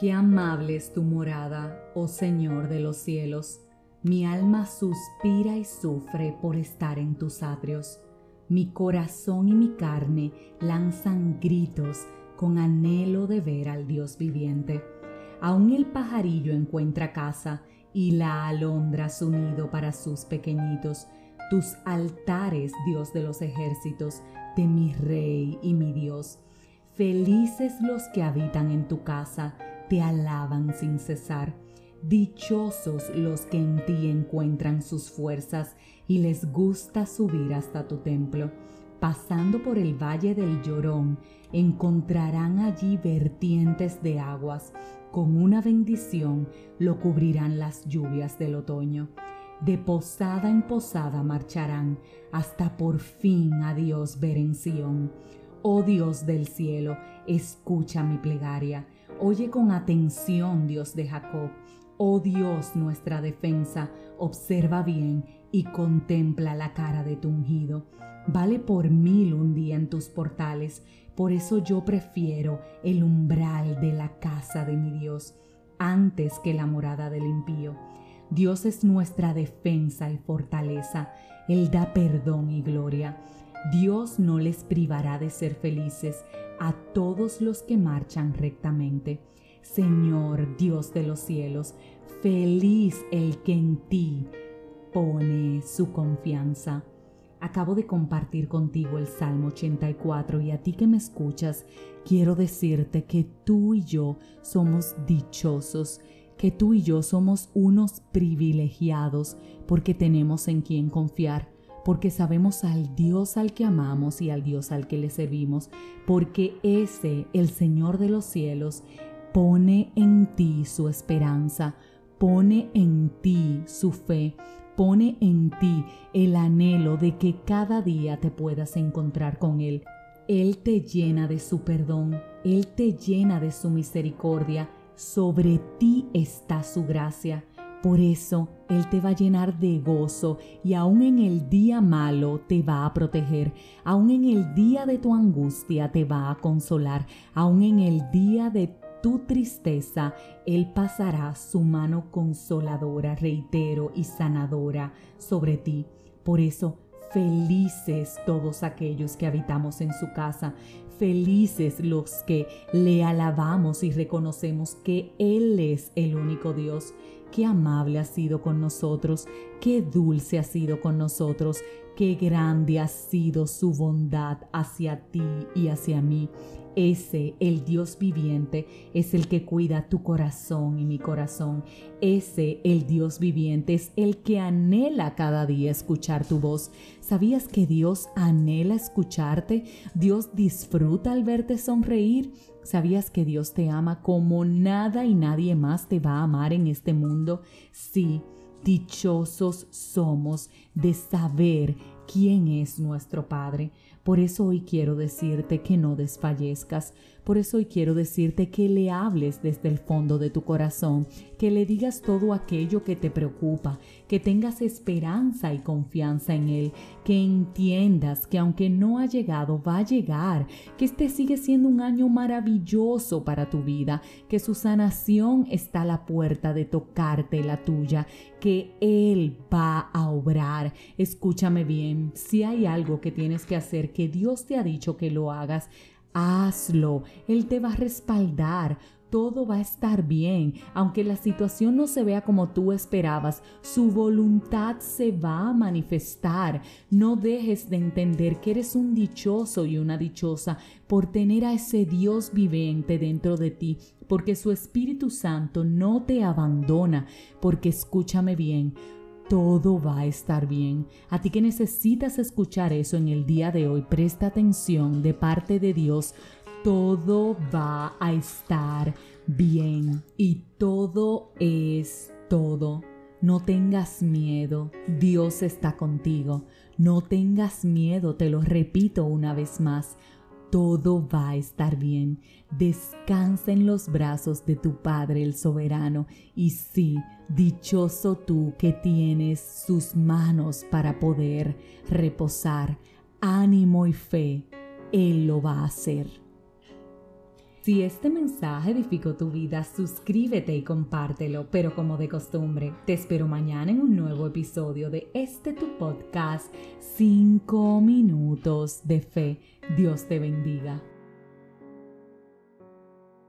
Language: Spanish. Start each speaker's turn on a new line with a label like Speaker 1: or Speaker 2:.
Speaker 1: Qué amable es tu morada, oh Señor de los cielos. Mi alma suspira y sufre por estar en tus atrios. Mi corazón y mi carne lanzan gritos con anhelo de ver al Dios viviente. Aún el pajarillo encuentra casa y la alondra su nido para sus pequeñitos. Tus altares, Dios de los ejércitos, de mi Rey y mi Dios. Felices los que habitan en tu casa, te alaban sin cesar. Dichosos los que en ti encuentran sus fuerzas y les gusta subir hasta tu templo. Pasando por el valle del llorón, encontrarán allí vertientes de aguas. Con una bendición lo cubrirán las lluvias del otoño. De posada en posada marcharán hasta por fin a Dios ver en Sión. Oh Dios del cielo, escucha mi plegaria. Oye con atención, Dios de Jacob. Oh Dios, nuestra defensa, observa bien y contempla la cara de tu ungido. Vale por mil un día en tus portales, por eso yo prefiero el umbral de la casa de mi Dios antes que la morada del impío. Dios es nuestra defensa y fortaleza, Él da perdón y gloria. Dios no les privará de ser felices a todos los que marchan rectamente. Señor Dios de los cielos, feliz el que en ti pone su confianza. Acabo de compartir contigo el Salmo 84 y a ti que me escuchas, quiero decirte que tú y yo somos dichosos, que tú y yo somos unos privilegiados porque tenemos en quien confiar porque sabemos al Dios al que amamos y al Dios al que le servimos, porque ese, el Señor de los cielos, pone en ti su esperanza, pone en ti su fe, pone en ti el anhelo de que cada día te puedas encontrar con Él. Él te llena de su perdón, Él te llena de su misericordia, sobre ti está su gracia. Por eso Él te va a llenar de gozo y aún en el día malo te va a proteger, aún en el día de tu angustia te va a consolar, aún en el día de tu tristeza, Él pasará su mano consoladora, reitero, y sanadora sobre ti. Por eso, felices todos aquellos que habitamos en su casa, felices los que le alabamos y reconocemos que Él es el único Dios. Qué amable ha sido con nosotros, qué dulce ha sido con nosotros, qué grande ha sido su bondad hacia ti y hacia mí. Ese, el Dios viviente, es el que cuida tu corazón y mi corazón. Ese, el Dios viviente, es el que anhela cada día escuchar tu voz. ¿Sabías que Dios anhela escucharte? Dios disfruta al verte sonreír. ¿Sabías que Dios te ama como nada y nadie más te va a amar en este mundo? Sí, dichosos somos de saber quién es nuestro Padre. Por eso hoy quiero decirte que no desfallezcas. Por eso hoy quiero decirte que le hables desde el fondo de tu corazón, que le digas todo aquello que te preocupa, que tengas esperanza y confianza en Él, que entiendas que aunque no ha llegado, va a llegar, que este sigue siendo un año maravilloso para tu vida, que su sanación está a la puerta de tocarte la tuya, que Él va a obrar. Escúchame bien, si hay algo que tienes que hacer, que Dios te ha dicho que lo hagas, hazlo. Él te va a respaldar. Todo va a estar bien, aunque la situación no se vea como tú esperabas, su voluntad se va a manifestar. No dejes de entender que eres un dichoso y una dichosa por tener a ese Dios viviente dentro de ti, porque su Espíritu Santo no te abandona, porque escúchame bien, todo va a estar bien. A ti que necesitas escuchar eso en el día de hoy, presta atención de parte de Dios. Todo va a estar bien y todo es todo. No tengas miedo, Dios está contigo. No tengas miedo, te lo repito una vez más todo va a estar bien. Descansa en los brazos de tu Padre el soberano y sí, dichoso tú que tienes sus manos para poder reposar. Ánimo y fe, Él lo va a hacer. Si este mensaje edificó tu vida, suscríbete y compártelo, pero como de costumbre, te espero mañana en un nuevo episodio de este tu podcast, 5 minutos de fe. Dios te bendiga.